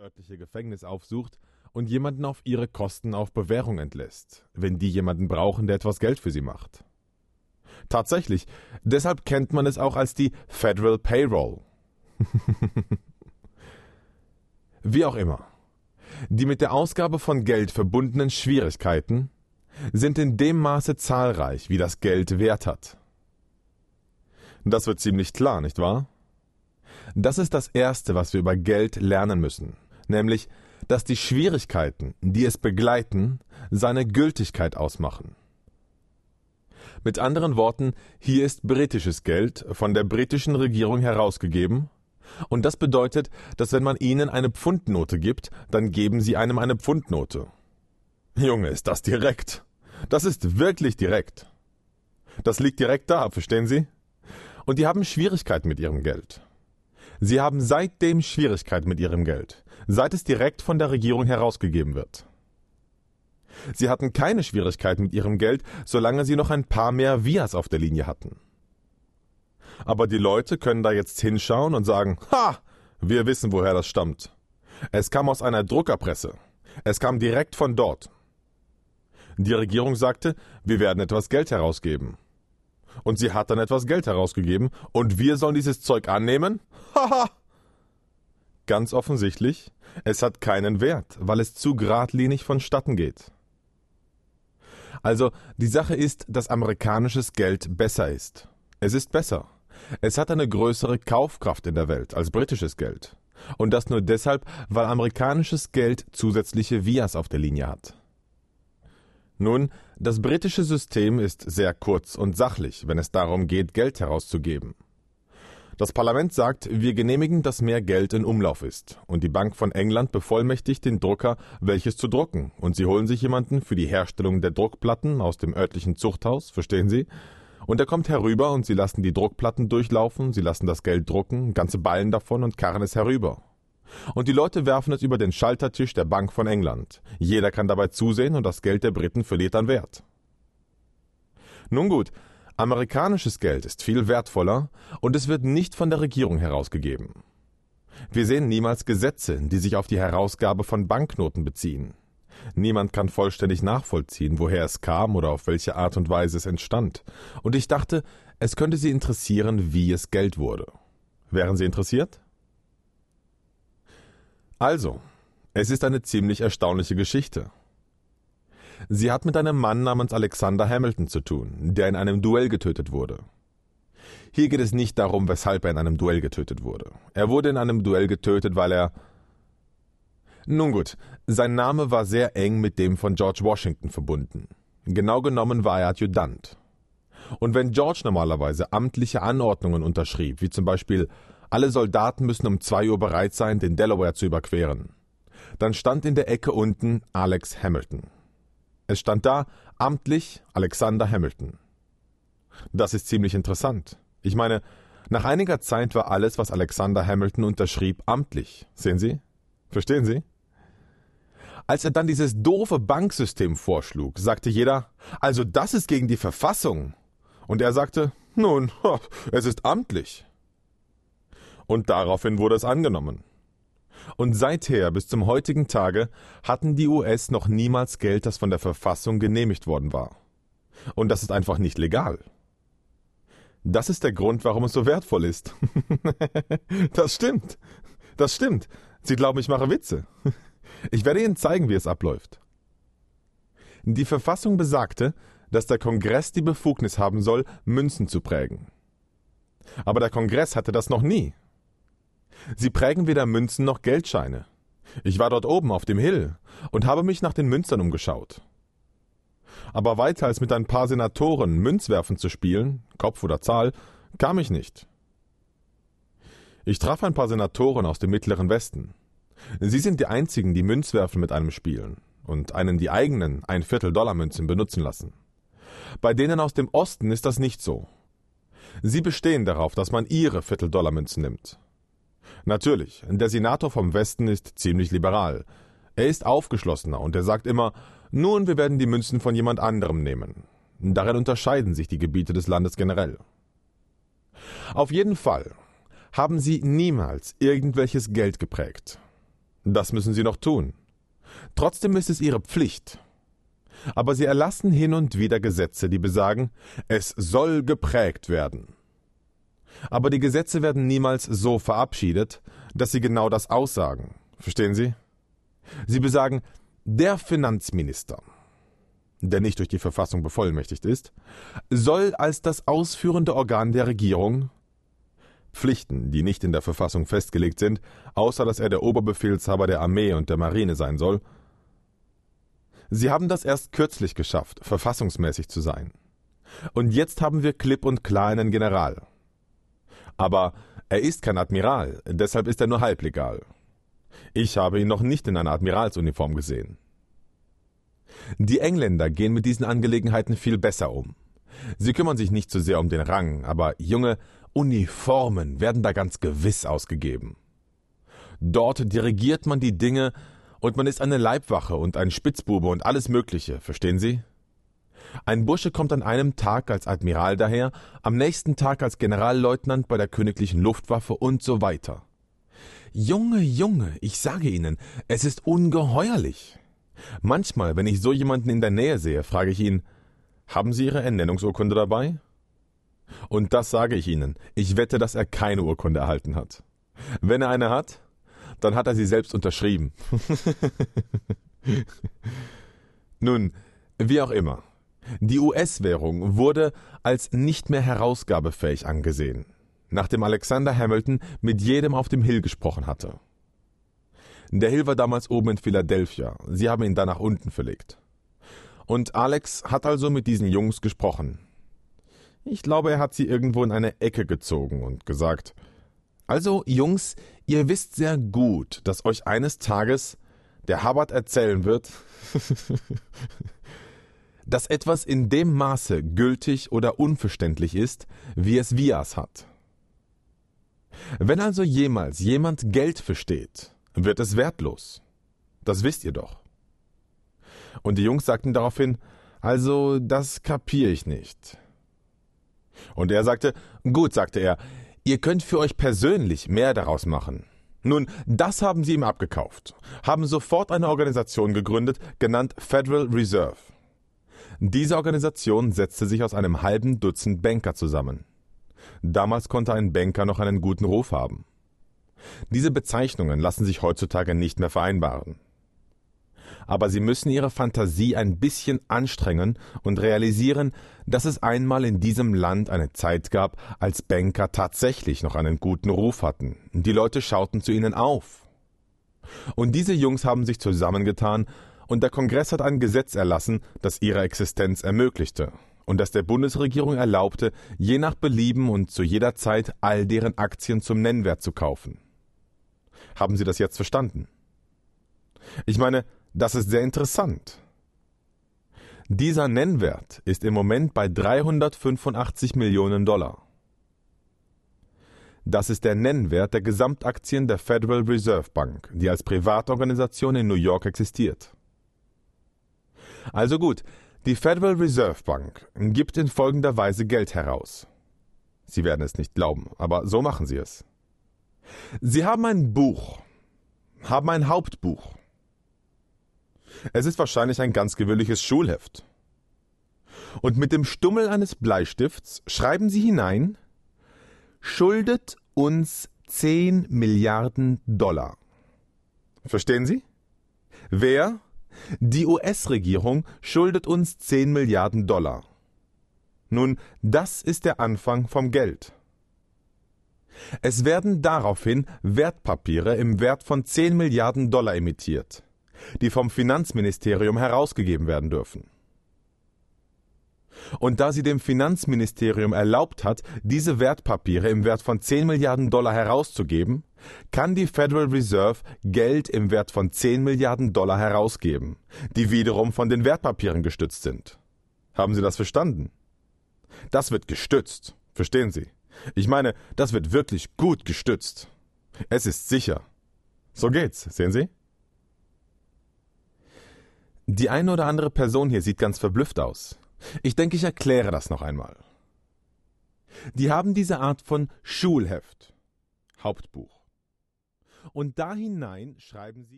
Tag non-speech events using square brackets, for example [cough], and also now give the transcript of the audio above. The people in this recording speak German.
örtliche Gefängnis aufsucht und jemanden auf ihre Kosten auf Bewährung entlässt, wenn die jemanden brauchen, der etwas Geld für sie macht. Tatsächlich, deshalb kennt man es auch als die Federal Payroll. [laughs] Wie auch immer. Die mit der Ausgabe von Geld verbundenen Schwierigkeiten sind in dem Maße zahlreich, wie das Geld Wert hat. Das wird ziemlich klar, nicht wahr? Das ist das Erste, was wir über Geld lernen müssen, nämlich, dass die Schwierigkeiten, die es begleiten, seine Gültigkeit ausmachen. Mit anderen Worten, hier ist britisches Geld von der britischen Regierung herausgegeben, und das bedeutet, dass wenn man ihnen eine Pfundnote gibt, dann geben sie einem eine Pfundnote. Junge, ist das direkt. Das ist wirklich direkt. Das liegt direkt da, verstehen Sie? Und die haben Schwierigkeiten mit ihrem Geld. Sie haben seitdem Schwierigkeiten mit ihrem Geld, seit es direkt von der Regierung herausgegeben wird. Sie hatten keine Schwierigkeiten mit ihrem Geld, solange sie noch ein paar mehr Vias auf der Linie hatten. Aber die Leute können da jetzt hinschauen und sagen, ha, wir wissen, woher das stammt. Es kam aus einer Druckerpresse. Es kam direkt von dort. Die Regierung sagte, wir werden etwas Geld herausgeben. Und sie hat dann etwas Geld herausgegeben und wir sollen dieses Zeug annehmen? Haha! Ganz offensichtlich, es hat keinen Wert, weil es zu geradlinig vonstatten geht. Also, die Sache ist, dass amerikanisches Geld besser ist. Es ist besser. Es hat eine größere Kaufkraft in der Welt als britisches Geld. Und das nur deshalb, weil amerikanisches Geld zusätzliche Vias auf der Linie hat. Nun, das britische System ist sehr kurz und sachlich, wenn es darum geht, Geld herauszugeben. Das Parlament sagt, wir genehmigen, dass mehr Geld in Umlauf ist, und die Bank von England bevollmächtigt den Drucker, welches zu drucken, und sie holen sich jemanden für die Herstellung der Druckplatten aus dem örtlichen Zuchthaus, verstehen Sie? Und er kommt herüber und sie lassen die Druckplatten durchlaufen, sie lassen das Geld drucken, ganze Ballen davon und karren es herüber. Und die Leute werfen es über den Schaltertisch der Bank von England. Jeder kann dabei zusehen und das Geld der Briten verliert an Wert. Nun gut, amerikanisches Geld ist viel wertvoller und es wird nicht von der Regierung herausgegeben. Wir sehen niemals Gesetze, die sich auf die Herausgabe von Banknoten beziehen. Niemand kann vollständig nachvollziehen, woher es kam oder auf welche Art und Weise es entstand. Und ich dachte, es könnte Sie interessieren, wie es Geld wurde. Wären Sie interessiert? Also, es ist eine ziemlich erstaunliche Geschichte. Sie hat mit einem Mann namens Alexander Hamilton zu tun, der in einem Duell getötet wurde. Hier geht es nicht darum, weshalb er in einem Duell getötet wurde. Er wurde in einem Duell getötet, weil er. Nun gut, sein Name war sehr eng mit dem von George Washington verbunden. Genau genommen war er Adjutant. Und wenn George normalerweise amtliche Anordnungen unterschrieb, wie zum Beispiel alle Soldaten müssen um zwei Uhr bereit sein, den Delaware zu überqueren. Dann stand in der Ecke unten Alex Hamilton. Es stand da amtlich Alexander Hamilton. Das ist ziemlich interessant. Ich meine, nach einiger Zeit war alles, was Alexander Hamilton unterschrieb, amtlich. Sehen Sie? Verstehen Sie? Als er dann dieses doofe Banksystem vorschlug, sagte jeder, also das ist gegen die Verfassung. Und er sagte, nun, [laughs] es ist amtlich und daraufhin wurde es angenommen. Und seither bis zum heutigen Tage hatten die US noch niemals Geld, das von der Verfassung genehmigt worden war. Und das ist einfach nicht legal. Das ist der Grund, warum es so wertvoll ist. [laughs] das stimmt. Das stimmt. Sie glauben, ich mache Witze. Ich werde Ihnen zeigen, wie es abläuft. Die Verfassung besagte, dass der Kongress die Befugnis haben soll, Münzen zu prägen. Aber der Kongress hatte das noch nie. Sie prägen weder Münzen noch Geldscheine. Ich war dort oben auf dem Hill und habe mich nach den Münzern umgeschaut. Aber weiter als mit ein paar Senatoren Münzwerfen zu spielen, Kopf oder Zahl, kam ich nicht. Ich traf ein paar Senatoren aus dem mittleren Westen. Sie sind die einzigen, die Münzwerfen mit einem spielen und einen die eigenen ein Viertel Dollar Münzen benutzen lassen. Bei denen aus dem Osten ist das nicht so. Sie bestehen darauf, dass man ihre Viertel Dollar Münzen nimmt. Natürlich, der Senator vom Westen ist ziemlich liberal. Er ist aufgeschlossener und er sagt immer, nun, wir werden die Münzen von jemand anderem nehmen. Darin unterscheiden sich die Gebiete des Landes generell. Auf jeden Fall haben sie niemals irgendwelches Geld geprägt. Das müssen sie noch tun. Trotzdem ist es ihre Pflicht. Aber sie erlassen hin und wieder Gesetze, die besagen, es soll geprägt werden. Aber die Gesetze werden niemals so verabschiedet, dass sie genau das aussagen. Verstehen Sie? Sie besagen, der Finanzminister, der nicht durch die Verfassung bevollmächtigt ist, soll als das ausführende Organ der Regierung Pflichten, die nicht in der Verfassung festgelegt sind, außer dass er der Oberbefehlshaber der Armee und der Marine sein soll. Sie haben das erst kürzlich geschafft, verfassungsmäßig zu sein. Und jetzt haben wir klipp und klar einen General. Aber er ist kein Admiral, deshalb ist er nur halblegal. Ich habe ihn noch nicht in einer Admiralsuniform gesehen. Die Engländer gehen mit diesen Angelegenheiten viel besser um. Sie kümmern sich nicht so sehr um den Rang, aber junge Uniformen werden da ganz gewiss ausgegeben. Dort dirigiert man die Dinge und man ist eine Leibwache und ein Spitzbube und alles Mögliche, verstehen Sie? Ein Bursche kommt an einem Tag als Admiral daher, am nächsten Tag als Generalleutnant bei der königlichen Luftwaffe und so weiter. Junge, Junge, ich sage Ihnen, es ist ungeheuerlich. Manchmal, wenn ich so jemanden in der Nähe sehe, frage ich ihn, haben Sie Ihre Ernennungsurkunde dabei? Und das sage ich Ihnen, ich wette, dass er keine Urkunde erhalten hat. Wenn er eine hat, dann hat er sie selbst unterschrieben. [laughs] Nun, wie auch immer. Die US-Währung wurde als nicht mehr herausgabefähig angesehen, nachdem Alexander Hamilton mit jedem auf dem Hill gesprochen hatte. Der Hill war damals oben in Philadelphia, sie haben ihn da nach unten verlegt. Und Alex hat also mit diesen Jungs gesprochen. Ich glaube, er hat sie irgendwo in eine Ecke gezogen und gesagt, also, Jungs, ihr wisst sehr gut, dass euch eines Tages der Hubbard erzählen wird, [laughs] dass etwas in dem Maße gültig oder unverständlich ist, wie es Vias hat. Wenn also jemals jemand Geld versteht, wird es wertlos. Das wisst ihr doch. Und die Jungs sagten daraufhin, also das kapier ich nicht. Und er sagte, gut, sagte er, Ihr könnt für euch persönlich mehr daraus machen. Nun, das haben sie ihm abgekauft, haben sofort eine Organisation gegründet, genannt Federal Reserve. Diese Organisation setzte sich aus einem halben Dutzend Banker zusammen. Damals konnte ein Banker noch einen guten Ruf haben. Diese Bezeichnungen lassen sich heutzutage nicht mehr vereinbaren aber sie müssen ihre Fantasie ein bisschen anstrengen und realisieren, dass es einmal in diesem Land eine Zeit gab, als Banker tatsächlich noch einen guten Ruf hatten. Die Leute schauten zu ihnen auf. Und diese Jungs haben sich zusammengetan, und der Kongress hat ein Gesetz erlassen, das ihre Existenz ermöglichte und das der Bundesregierung erlaubte, je nach Belieben und zu jeder Zeit all deren Aktien zum Nennwert zu kaufen. Haben Sie das jetzt verstanden? Ich meine, das ist sehr interessant. Dieser Nennwert ist im Moment bei 385 Millionen Dollar. Das ist der Nennwert der Gesamtaktien der Federal Reserve Bank, die als Privatorganisation in New York existiert. Also gut, die Federal Reserve Bank gibt in folgender Weise Geld heraus. Sie werden es nicht glauben, aber so machen sie es. Sie haben ein Buch, haben ein Hauptbuch, es ist wahrscheinlich ein ganz gewöhnliches Schulheft. Und mit dem Stummel eines Bleistifts schreiben Sie hinein Schuldet uns 10 Milliarden Dollar. Verstehen Sie? Wer? Die US-Regierung schuldet uns 10 Milliarden Dollar. Nun, das ist der Anfang vom Geld. Es werden daraufhin Wertpapiere im Wert von 10 Milliarden Dollar emittiert die vom Finanzministerium herausgegeben werden dürfen. Und da sie dem Finanzministerium erlaubt hat, diese Wertpapiere im Wert von 10 Milliarden Dollar herauszugeben, kann die Federal Reserve Geld im Wert von 10 Milliarden Dollar herausgeben, die wiederum von den Wertpapieren gestützt sind. Haben Sie das verstanden? Das wird gestützt. Verstehen Sie? Ich meine, das wird wirklich gut gestützt. Es ist sicher. So geht's, sehen Sie? Die eine oder andere Person hier sieht ganz verblüfft aus. Ich denke, ich erkläre das noch einmal. Die haben diese Art von Schulheft, Hauptbuch. Und da hinein schreiben sie